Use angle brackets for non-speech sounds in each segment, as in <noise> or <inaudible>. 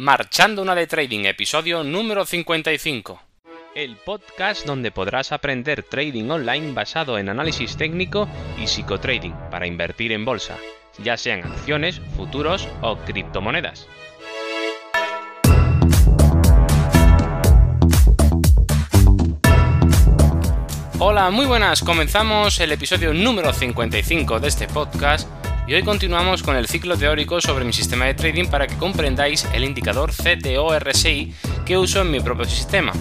Marchando una de Trading, episodio número 55. El podcast donde podrás aprender trading online basado en análisis técnico y psicotrading para invertir en bolsa, ya sean acciones, futuros o criptomonedas. Hola, muy buenas. Comenzamos el episodio número 55 de este podcast y hoy continuamos con el ciclo teórico sobre mi sistema de trading para que comprendáis el indicador CTO-RSI que uso en mi propio sistema.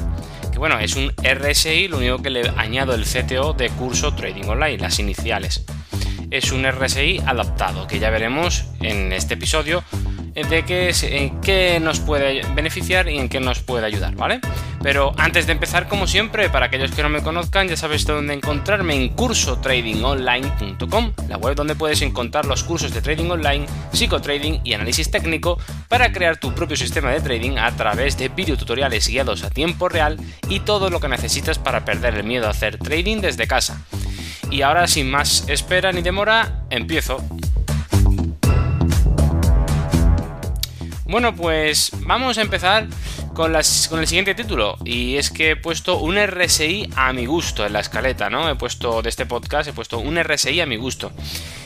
Que bueno, es un RSI, lo único que le añado el CTO de curso Trading Online, las iniciales. Es un RSI adaptado, que ya veremos en este episodio de qué, en qué nos puede beneficiar y en qué nos puede ayudar, ¿vale? Pero antes de empezar, como siempre, para aquellos que no me conozcan, ya sabéis dónde encontrarme en cursotradingonline.com, la web donde puedes encontrar los cursos de trading online, psicotrading y análisis técnico para crear tu propio sistema de trading a través de videotutoriales guiados a tiempo real y todo lo que necesitas para perder el miedo a hacer trading desde casa. Y ahora, sin más espera ni demora, empiezo. Bueno, pues vamos a empezar con, el siguiente título. Y es que he puesto un RSI a mi gusto en la escaleta, ¿no? He puesto de este podcast, he puesto un RSI a mi gusto.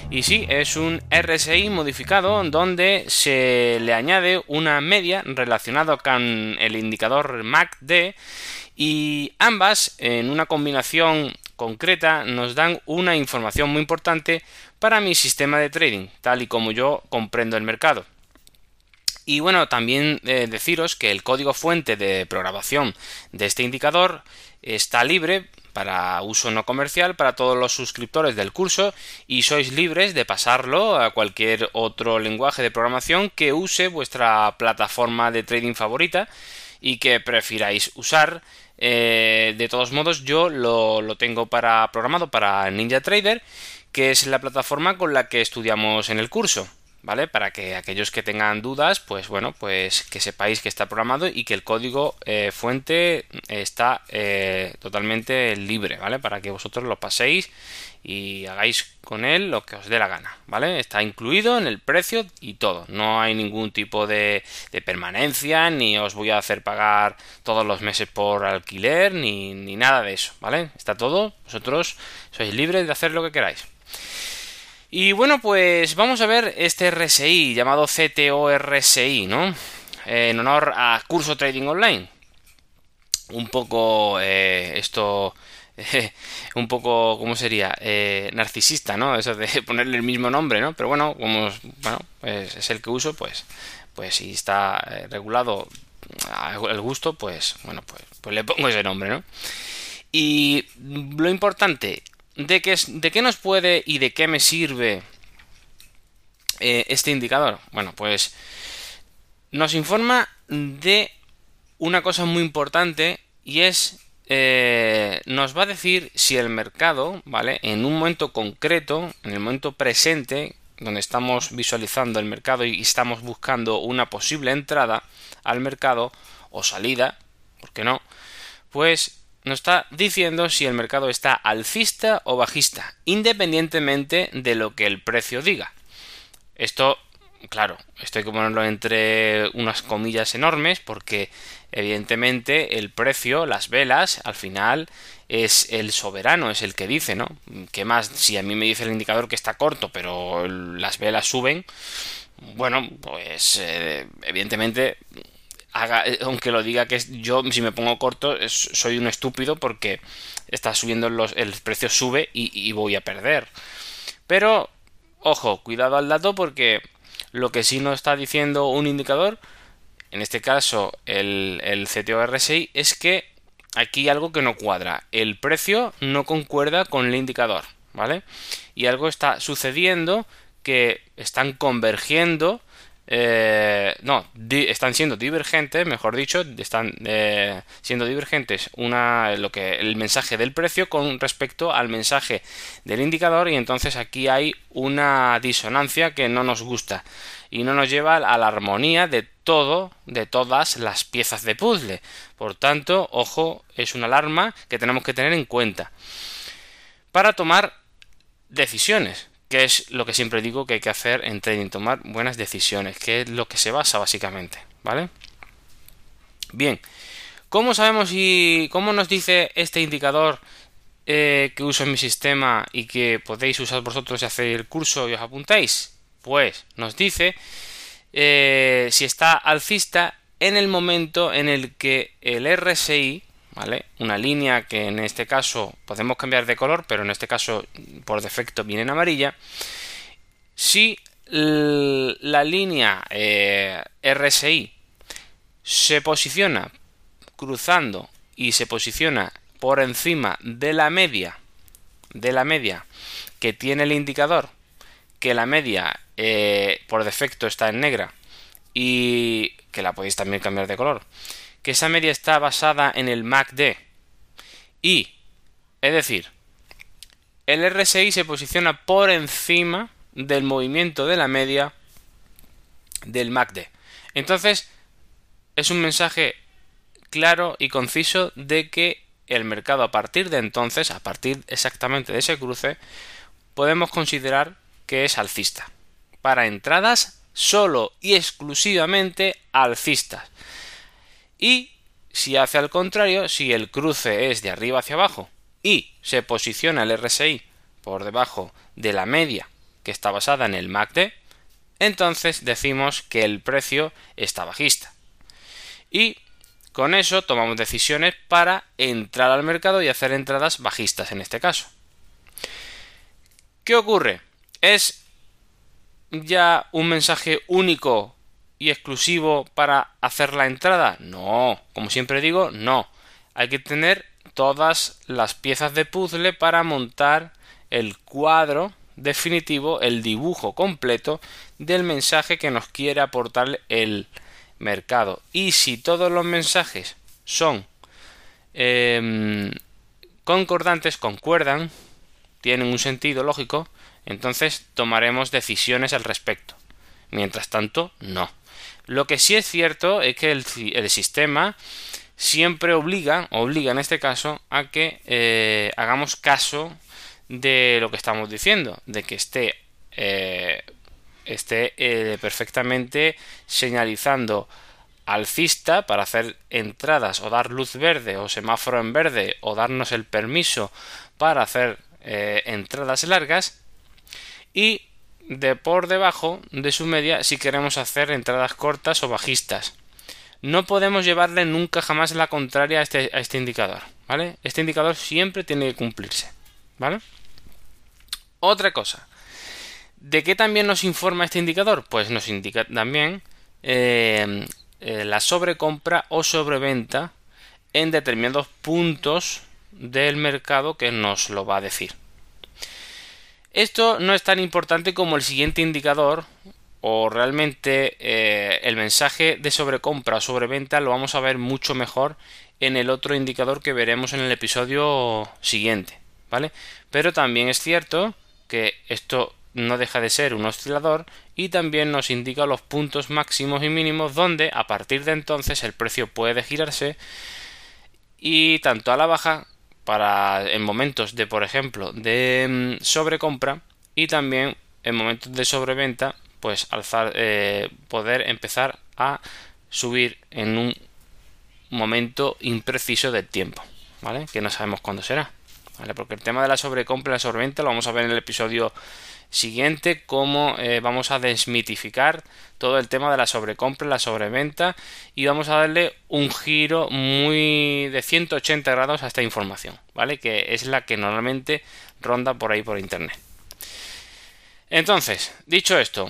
Y sí, es un RSI modificado donde se le añade una media relacionada con el indicador MACD y ambas en una combinación concreta nos dan una información muy importante para mi sistema de trading, tal y como yo comprendo el mercado. Y bueno, también eh, deciros que el código fuente de programación de este indicador está libre para uso no comercial para todos los suscriptores del curso y sois libres de pasarlo a cualquier otro lenguaje de programación que use vuestra plataforma de trading favorita y que prefiráis usar. Eh, de todos modos, yo lo, lo tengo para programado para Ninja Trader, que es la plataforma con la que estudiamos en el curso. ¿Vale? Para que aquellos que tengan dudas, pues bueno, pues que sepáis que está programado y que el código eh, fuente está eh, totalmente libre, ¿vale? Para que vosotros lo paséis y hagáis con él lo que os dé la gana, ¿vale? Está incluido en el precio y todo. No hay ningún tipo de, de permanencia, ni os voy a hacer pagar todos los meses por alquiler, ni, ni nada de eso, ¿vale? Está todo, vosotros sois libres de hacer lo que queráis. Y bueno, pues vamos a ver este RSI llamado CTO-RSI, ¿no? en honor a Curso Trading Online. Un poco eh, esto... <laughs> un poco, ¿cómo sería? Eh, narcisista, ¿no? Eso de <laughs> ponerle el mismo nombre, ¿no? Pero bueno, como bueno, pues es el que uso, pues, pues si está eh, regulado al gusto, pues bueno, pues, pues le pongo ese nombre, ¿no? Y lo importante, ¿de qué, ¿de qué nos puede y de qué me sirve eh, este indicador? Bueno, pues nos informa de una cosa muy importante y es eh, nos va a decir si el mercado, ¿vale? En un momento concreto, en el momento presente, donde estamos visualizando el mercado y estamos buscando una posible entrada al mercado o salida, ¿por qué no? Pues nos está diciendo si el mercado está alcista o bajista, independientemente de lo que el precio diga. Esto, claro, esto hay que ponerlo entre unas comillas enormes porque evidentemente el precio, las velas, al final es el soberano, es el que dice, ¿no? ¿Qué más? Si a mí me dice el indicador que está corto, pero las velas suben, bueno, pues eh, evidentemente eh, aunque lo diga que yo si me pongo corto soy un estúpido porque está subiendo el precio sube y, voy a perder. Pero, ojo, cuidado al dato porque lo que sí nos está diciendo un indicador, en este caso el, el CTO-RSI, es que aquí algo que no cuadra. El precio no concuerda con el indicador, ¿vale? Y algo está sucediendo que están convergiendo eh, no, están siendo divergentes, mejor dicho, están eh, siendo divergentes una, lo que, el mensaje del precio con respecto al mensaje del indicador y entonces aquí hay una disonancia que no nos gusta y no nos lleva a la armonía de todo, de todas las piezas de puzzle. Por tanto, ojo, es una alarma que tenemos que tener en cuenta para tomar decisiones que es lo que siempre digo que hay que hacer en trading, tomar buenas decisiones, que es lo que se basa básicamente, ¿vale? Bien, ¿cómo sabemos y cómo nos dice este indicador eh, que uso en mi sistema y que podéis usar vosotros y hacer el curso y os apuntáis? Pues nos dice eh, si está alcista en el momento en el que el RSI, ¿vale? Una línea que en este caso podemos cambiar de color, pero en este caso por defecto viene en amarilla. Si la línea eh, RSI se posiciona cruzando y se posiciona por encima de la media de la media que tiene el indicador que la media eh, por defecto está en negra y que la podéis también cambiar de color que esa media está basada en el MACD y es decir el RSI se posiciona por encima del movimiento de la media del MACD entonces es un mensaje claro y conciso de que el mercado a partir de entonces, a partir exactamente de ese cruce, podemos considerar que es alcista. Para entradas solo y exclusivamente alcistas. Y si hace al contrario, si el cruce es de arriba hacia abajo y se posiciona el RSI por debajo de la media que está basada en el MACD, entonces decimos que el precio está bajista. Y con eso tomamos decisiones para entrar al mercado y hacer entradas bajistas en este caso. ¿Qué ocurre? ¿Es ya un mensaje único y exclusivo para hacer la entrada? No, como siempre digo, no. Hay que tener todas las piezas de puzzle para montar el cuadro definitivo, el dibujo completo del mensaje que nos quiere aportar el mercado. Y si todos los mensajes son em, concordantes, concuerdan, tienen un sentido lógico, entonces tomaremos decisiones al respecto. Mientras tanto, no. Lo que sí es cierto es que el, sistema siempre obliga, obliga en este caso, a que eh, hagamos caso de lo que estamos diciendo, de que esté eh, esté eh, perfectamente señalizando alcista para hacer entradas o dar luz verde o semáforo en verde o darnos el permiso para hacer entradas largas y de por debajo de su media si queremos hacer entradas cortas o bajistas. No podemos llevarle nunca jamás la contraria a este, a este indicador, ¿vale? Este indicador siempre tiene que cumplirse, ¿vale? Otra cosa, ¿De qué también nos informa este indicador? Pues nos indica también eh, eh, la sobrecompra o sobreventa en determinados puntos del mercado que nos lo va a decir. Esto no es tan importante como el siguiente indicador o realmente eh, el mensaje de sobrecompra o sobreventa lo vamos a ver mucho mejor en el otro indicador que veremos en el episodio siguiente, ¿vale? Pero también es cierto que esto no deja de ser un oscilador y también nos indica los puntos máximos y mínimos donde a partir de entonces el precio puede girarse y tanto a la baja para en momentos de por ejemplo de mm, sobrecompra y también en momentos de sobreventa pues alzar eh, poder empezar a subir en un momento impreciso del tiempo vale que no sabemos cuándo será vale porque el tema de la sobrecompra y la sobreventa lo vamos a ver en el episodio siguiente cómo eh, vamos a desmitificar todo el tema de la sobrecompra la sobreventa y vamos a darle un giro muy de 180 grados a esta información, ¿vale? Que es la que normalmente ronda por ahí por internet. Entonces, dicho esto,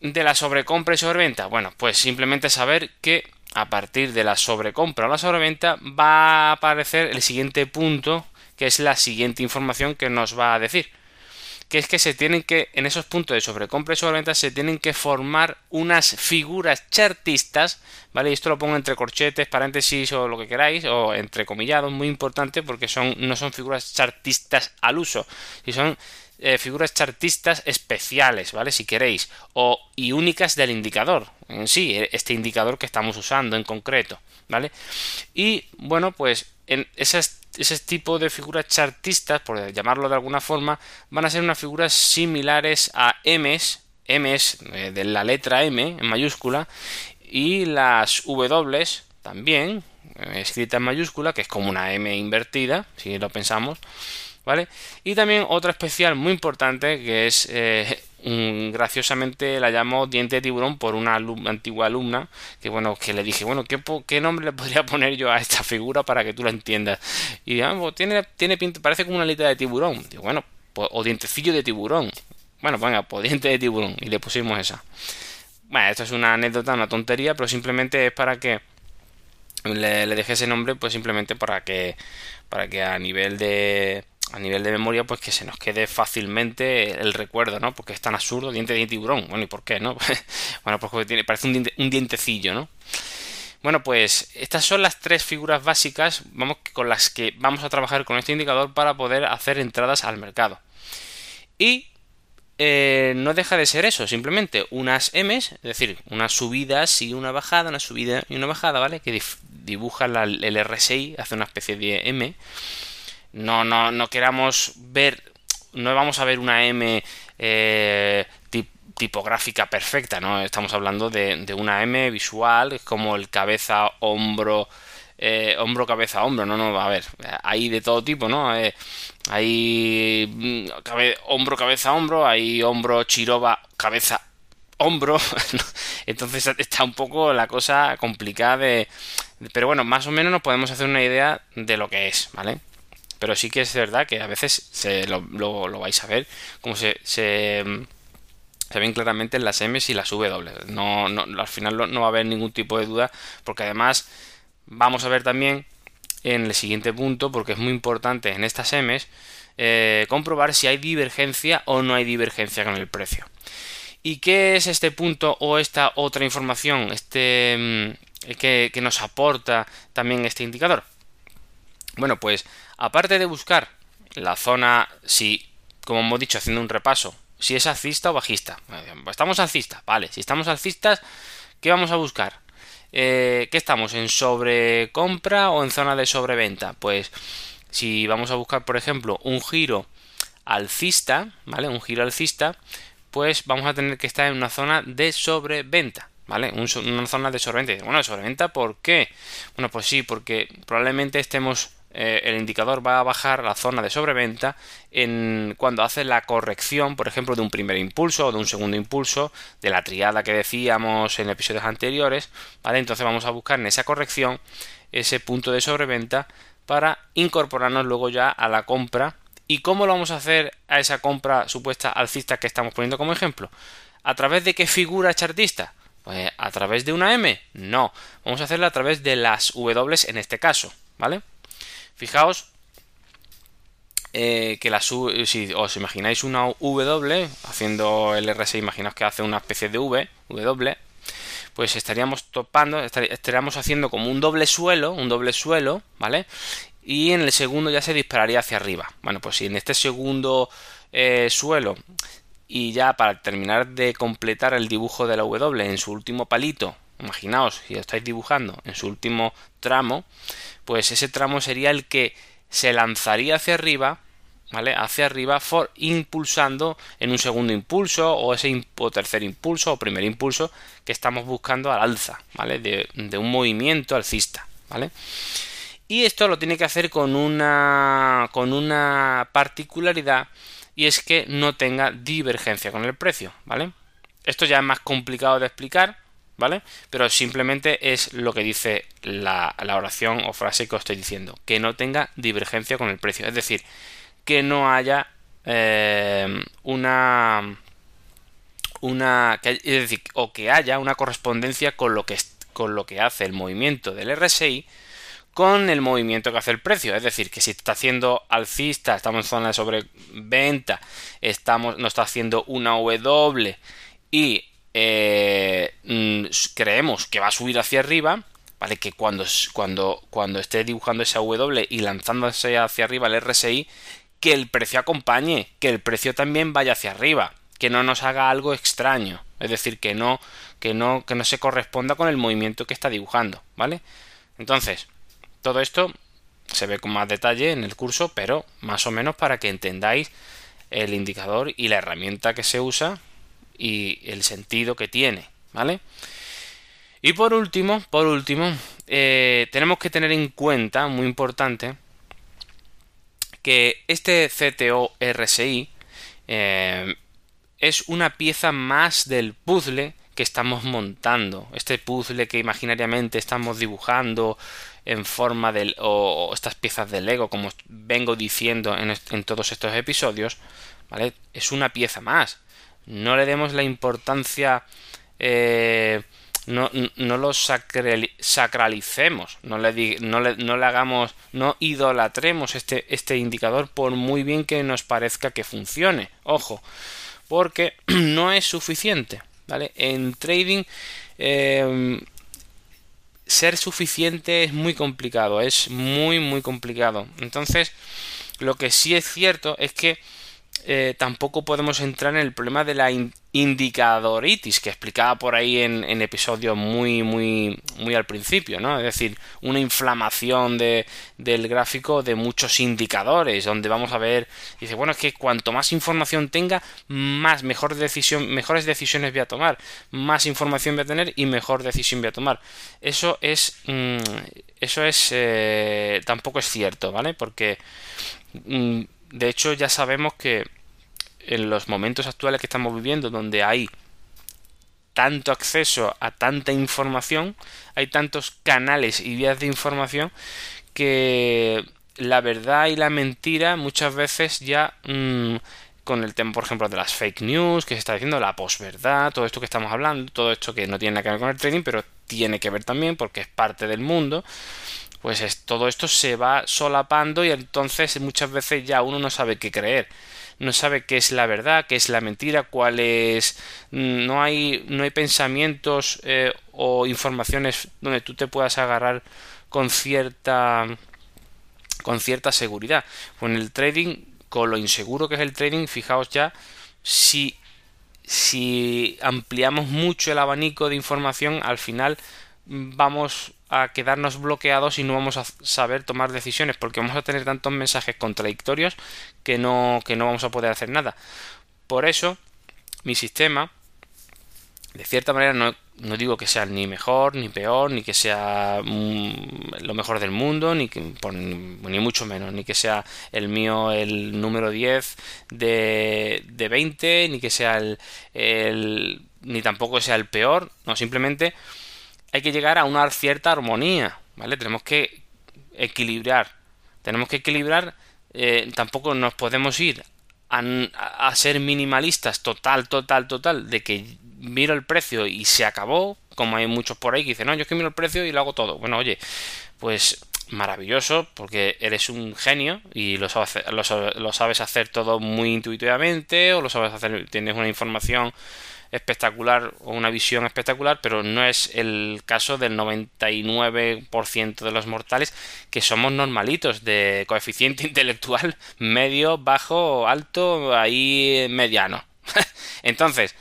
de la sobrecompra y sobreventa, bueno, pues simplemente saber que a partir de la sobrecompra o la sobreventa va a aparecer el siguiente punto, que es la siguiente información que nos va a decir que es que se tienen que, en esos puntos de sobrecompra y sobreventa, se tienen que formar unas figuras chartistas, ¿vale? Y esto lo pongo entre corchetes, paréntesis o lo que queráis, o entre comillados, muy importante porque son, no son figuras chartistas al uso, y son eh, figuras chartistas especiales, ¿vale? Si queréis, o y únicas del indicador en sí, e, este indicador que estamos usando en concreto, ¿vale? Y bueno, pues en esas ese tipo de figuras chartistas, por llamarlo de alguna forma, van a ser unas figuras similares a M's, M's eh, de la letra M en mayúscula, y las W también, eh, escrita en mayúscula, que es como una M invertida, si lo pensamos, ¿vale? Y también otra especial muy importante que es eh, graciosamente la llamo diente de tiburón por una antigua alumna que bueno que le dije bueno ¿qué, nombre le podría <laughs> poner yo a esta figura para que tú la entiendas y ah, pues tiene tiene parece como una alita de tiburón digo bueno pues, o dientecillo de tiburón bueno venga pues diente de tiburón y le pusimos esa. Bueno esto es una anécdota una tontería pero simplemente es para que le, le dejé ese nombre pues simplemente para que para que a nivel de a nivel de memoria, pues que se nos quede fácilmente el recuerdo, ¿no? Porque es tan absurdo, diente de tiburón. Bueno, ¿y por qué, no? <laughs> bueno, pues porque tiene, parece un, dientecillo, ¿no? Bueno, pues estas son las tres figuras básicas vamos, con las que vamos a trabajar con este indicador para poder hacer entradas al mercado. Y eh, no deja de ser eso, simplemente unas M's, es decir, unas subidas y una bajada, una subida y una bajada, ¿vale? Que dibujan el RSI, hace una especie de M no, no, no queramos ver, no vamos a ver una M eh, tipográfica perfecta, ¿no? Estamos hablando de, una M visual, como el cabeza, hombro, eh, hombro, cabeza, hombro, no, no, a ver, hay de todo tipo, ¿no? Eh, hay mm, hombro, cabeza, hombro, hay hombro, chiroba, cabeza, hombro, <laughs> entonces está un poco la cosa complicada de... Pero bueno, más o menos nos podemos hacer una idea de lo que es, ¿vale? Pero sí que es verdad que a veces lo, vais a ver, como se, ven claramente en las M y las W. No, al final no va a haber ningún tipo de duda, porque además vamos a ver también en el siguiente punto, porque es muy importante en estas M's, eh, comprobar si hay divergencia o no hay divergencia con el precio. ¿Y qué es este punto o esta otra información este, mm, que nos aporta también este indicador? Bueno, pues aparte de buscar la zona, si, como hemos dicho, haciendo un repaso, si es alcista o bajista. Estamos alcista, vale. Si estamos alcistas, ¿qué vamos a buscar? Eh, ¿Qué estamos? ¿En sobrecompra o en zona de sobreventa? Pues si vamos a buscar, por ejemplo, un giro alcista, ¿vale? Un giro alcista, pues vamos a tener que estar en una zona de sobreventa. ¿Vale? una zona de sobreventa. Bueno, sobreventa, ¿por qué? Bueno, pues sí, porque probablemente estemos eh, el indicador va a bajar la zona de sobreventa en cuando hace la corrección, por ejemplo, de un primer impulso o de un segundo impulso, de la triada que decíamos en episodios anteriores, ¿vale? Entonces vamos a buscar en esa corrección ese punto de sobreventa para incorporarnos luego ya a la compra. ¿Y cómo lo vamos a hacer a esa compra supuesta alcista que estamos poniendo como ejemplo? ¿A través de qué figura chartista? Pues a través de una M, no. Vamos a hacerlo a través de las W en este caso, ¿vale? Fijaos eh, que la si os imagináis una W, haciendo el RSI, imaginaos que hace una especie de V, W, pues estaríamos topando, estaríamos haciendo como un doble suelo, un doble suelo, ¿vale? Y en el segundo ya se dispararía hacia arriba. Bueno, pues si en este segundo eh, suelo y ya para terminar de completar el dibujo de la W en su último palito, imaginaos si estáis dibujando en su último tramo, pues ese tramo sería el que se lanzaría hacia arriba, ¿vale? Hacia arriba, for, impulsando en un segundo impulso o ese tercer impulso o primer impulso que estamos buscando al alza, ¿vale? De, de un movimiento alcista, ¿vale? Y esto lo tiene que hacer con una, con una particularidad y es que no tenga divergencia con el precio, ¿vale? Esto ya es más complicado de explicar, ¿vale? Pero simplemente es lo que dice la, oración o frase que os estoy diciendo, que no tenga divergencia con el precio, es decir, que no haya eh, una una es decir, o que haya una correspondencia con lo que con lo que hace el movimiento del RSI con el movimiento que hace el precio. Es decir, que si está haciendo alcista, estamos en zona de sobreventa, estamos, no está haciendo una W y eh, mm, creemos que va a subir hacia arriba, ¿vale? Que cuando, cuando, cuando esté dibujando esa W y lanzándose hacia arriba el RSI, que el precio acompañe, que el precio también vaya hacia arriba, que no nos haga algo extraño, es decir, que no, que no, que no se corresponda con el movimiento que está dibujando, ¿vale? Entonces, todo esto se ve con más detalle en el curso, pero más o menos para que entendáis el indicador y la herramienta que se usa y el sentido que tiene, ¿vale? Y por último, por último, eh, tenemos que tener en cuenta, muy importante, que este CTO RSI eh, es una pieza más del puzzle que estamos montando. Este puzzle que imaginariamente estamos dibujando en forma de... o, estas piezas de Lego, como vengo diciendo en, en todos estos episodios, ¿vale? Es una pieza más. No le demos la importancia eh, no, no lo sacralicemos, no le, no, le, no le, hagamos, no idolatremos este, este indicador por muy bien que nos parezca que funcione. Ojo, porque <clears throat> no es suficiente. ¿vale? En trading, em, ser suficiente es muy complicado, es muy, muy complicado. Entonces, lo que sí es cierto es que eh, tampoco podemos entrar en el problema de la indicadoritis que explicaba por ahí en, en, episodios muy muy muy al principio no es decir una inflamación de, del gráfico de muchos indicadores donde vamos a ver dice bueno es que cuanto más información tenga más mejor decisión mejores decisiones voy a tomar más información voy a tener y mejor decisión voy a tomar eso es mm, eso es eh, tampoco es cierto vale porque mm, de hecho, ya sabemos que en los momentos actuales que estamos viviendo, donde hay tanto acceso a tanta información, hay tantos canales y vías de información que la verdad y la mentira muchas veces ya mm, con el tema, por ejemplo, de las fake news que se está diciendo, la posverdad, todo esto que estamos hablando, todo esto que no tiene nada que ver con el trading, pero tiene que ver también porque es parte del mundo, pues es, todo esto se va solapando y entonces muchas veces ya uno no sabe qué creer no sabe qué es la verdad, qué es la mentira, cuál es... No hay, no hay pensamientos eh, o informaciones donde tú te puedas agarrar con cierta con cierta seguridad. Con el trading, con lo inseguro que es el trading, fijaos ya si si ampliamos mucho el abanico de información, al final vamos a quedarnos bloqueados y no vamos a saber tomar decisiones porque vamos a tener tantos mensajes contradictorios que no, que no vamos a poder hacer nada. Por eso, mi sistema, de cierta manera, no, no digo que sea ni mejor, ni peor, ni que sea mm, lo mejor del mundo, ni, que, ni mucho menos, ni que sea el mío el número 10 de, de 20, ni que sea el ni tampoco sea el peor, no, simplemente hay que llegar a una cierta armonía, ¿vale? Tenemos que equilibrar, tenemos que equilibrar, eh, tampoco nos podemos ir a, ser minimalistas total, total, total, de que miro el precio y se acabó, como hay muchos por ahí que dicen, no, yo es que miro el precio y lo hago todo. Bueno, oye, pues maravilloso porque eres un genio y lo sabes, lo sabes hacer todo muy intuitivamente o lo sabes hacer, tienes una información espectacular o una visión espectacular, pero no es el caso del 99% de los mortales que somos normalitos de coeficiente <laughs> intelectual medio, bajo, alto, ahí mediano. <laughs> Entonces,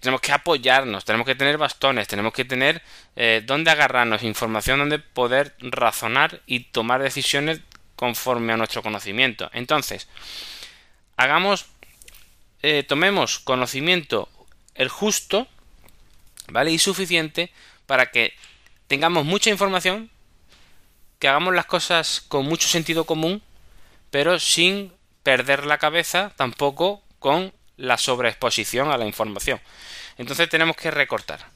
tenemos que apoyarnos, tenemos que tener bastones, tenemos que tener eh, donde agarrarnos, información donde poder razonar y tomar decisiones conforme a nuestro conocimiento. Entonces, hagamos, eh, tomemos conocimiento el justo, ¿vale? Y suficiente para que tengamos mucha información, que hagamos las cosas con mucho sentido común, pero sin perder la cabeza tampoco con la sobreexposición a la información. Entonces tenemos que recortar.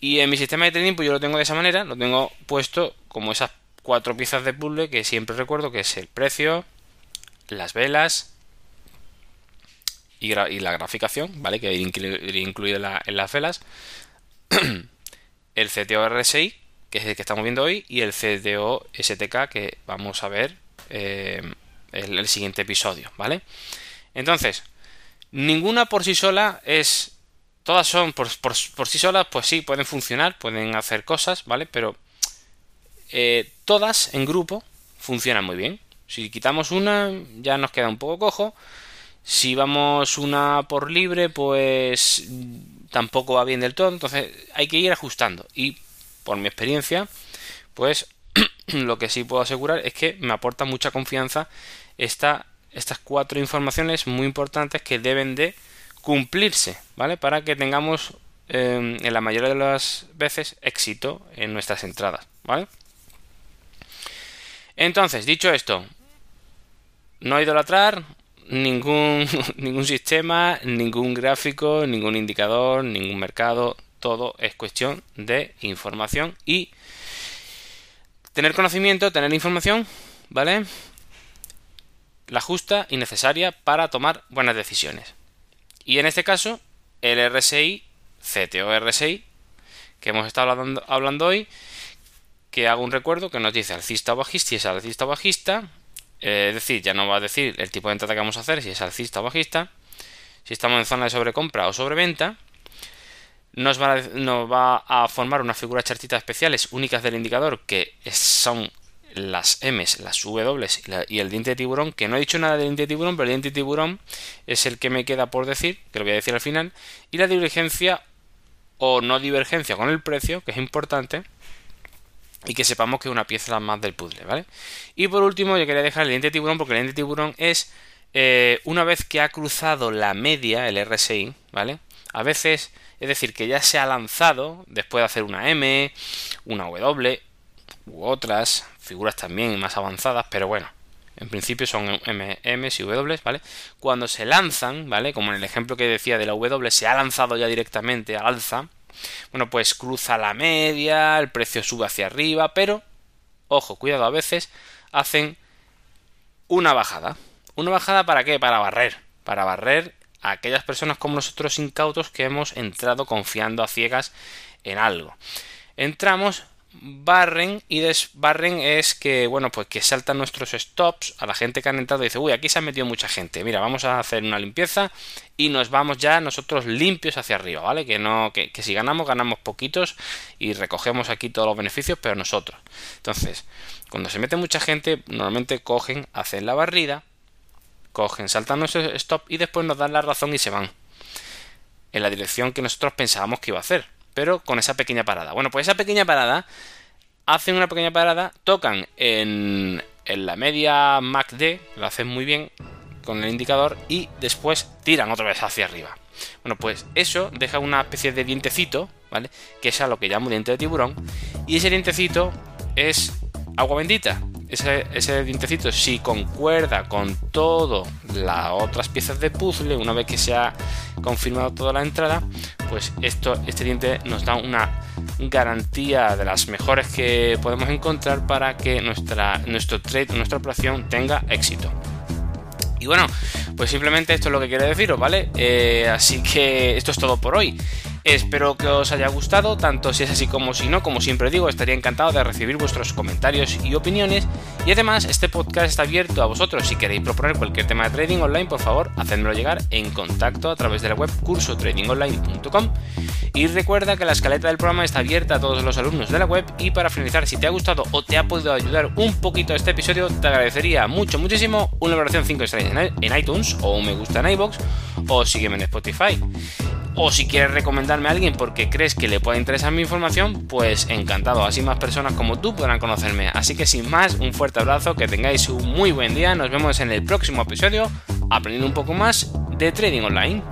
Y en mi sistema de trading, pues yo lo tengo de esa manera, lo tengo puesto como esas cuatro piezas de puzzle que siempre recuerdo que es el precio, las velas, y, la graficación, ¿vale? Que iría incluida en, las velas. <clears throat> el CTO RSI, que es el que estamos viendo hoy, y el CTO STK, que vamos a ver eh, en el siguiente episodio, ¿vale? Entonces, ninguna por sí sola es. Todas son por, sí solas, pues sí, pueden funcionar, pueden hacer cosas, ¿vale? Pero eh, todas en grupo funcionan muy bien. Si quitamos una, ya nos queda un poco cojo. Si vamos una por libre, pues tampoco va bien del todo. Entonces hay que ir ajustando. Y por mi experiencia, pues <clears throat> lo que sí puedo asegurar es que me aporta mucha confianza esta, estas cuatro informaciones muy importantes que deben de cumplirse, ¿vale? Para que tengamos em, en la mayoría de las veces, éxito en nuestras entradas, ¿vale? Entonces, dicho esto, no idolatrar ningún, <laughs> ningún sistema, ningún gráfico, ningún indicador, ningún mercado, todo es cuestión de información y tener conocimiento, tener información, ¿vale? La justa y necesaria para tomar buenas decisiones. Y en este caso, el RSI, CTO RSI, que hemos estado hablando, hablando hoy, que hago un recuerdo que nos dice alcista o bajista, si es alcista o bajista, eh, es decir, ya no va a decir el tipo de entrada que vamos a hacer, si es alcista o bajista, si estamos en zona de sobrecompra o sobreventa, nos va, a, nos va a formar unas figuras chartitas especiales únicas del indicador que son las M's, las W y, el diente de tiburón, que no he dicho nada del diente de tiburón, pero el diente de tiburón es el que me queda por decir, que lo voy a decir al final, y la divergencia o no divergencia con el precio, que es importante, y que sepamos que es una pieza más del puzzle, ¿vale? Y por último, yo quería dejar el diente de tiburón, porque el diente de tiburón es eh, una vez que ha cruzado la media, el RSI, ¿vale? A veces, es decir, que ya se ha lanzado después de hacer una M, una W u otras figuras también más avanzadas, pero bueno, en principio son M, M's y W, ¿vale? Cuando se lanzan, ¿vale? Como en el ejemplo que decía de la W, se ha lanzado ya directamente al alza, bueno, pues cruza la media, el precio sube hacia arriba, pero, ojo, cuidado, a veces hacen una bajada. ¿Una bajada para qué? Para barrer. Para barrer a aquellas personas como nosotros incautos que hemos entrado confiando a ciegas en algo. Entramos, barren y desbarren es que, bueno, pues que saltan nuestros stops a la gente que han entrado y dice, uy, aquí se ha metido mucha gente, mira, vamos a hacer una limpieza y nos vamos ya nosotros limpios hacia arriba, ¿vale? Que no, que, que si ganamos, ganamos poquitos y recogemos aquí todos los beneficios, pero nosotros. Entonces, cuando se mete mucha gente, normalmente cogen, hacen la barrida, cogen, saltan nuestros stop y después nos dan la razón y se van en la dirección que nosotros pensábamos que iba a hacer pero con esa pequeña parada. Bueno, pues esa pequeña parada, hacen una pequeña parada, tocan en, en la media MACD, lo hacen muy bien con el indicador y después tiran otra vez hacia arriba. Bueno, pues eso deja una especie de dientecito, ¿vale? Que es a lo que llamo diente de tiburón. Y ese dientecito es agua bendita ese, dientecito, si concuerda con todas las otras piezas de puzzle, una vez que se ha confirmado toda la entrada, pues esto, este diente nos da una garantía de las mejores que podemos encontrar para que nuestra, nuestro trade, nuestra operación tenga éxito. Y bueno, pues simplemente esto es lo que quiero deciros, ¿vale? Eh, así que esto es todo por hoy. Espero que os haya gustado, tanto si es así como si no, como siempre digo, estaría encantado de recibir vuestros comentarios y opiniones. Y además, este podcast está abierto a vosotros. Si queréis proponer cualquier tema de trading online, por favor, hacedmelo llegar en contacto a través de la web cursotradingonline.com. Y recuerda que la escaleta del programa está abierta a todos los alumnos de la web. Y para finalizar, si te ha gustado o te ha podido ayudar un poquito este episodio, te agradecería mucho, muchísimo una valoración 5 estrellas en iTunes o un me gusta en iBox o sígueme en Spotify. O si quieres recomendarme a alguien porque crees que le puede interesar mi información, pues encantado, así más personas como tú podrán conocerme. Así que sin más, un fuerte abrazo, que tengáis un muy buen día, nos vemos en el próximo episodio aprendiendo un poco más de trading online.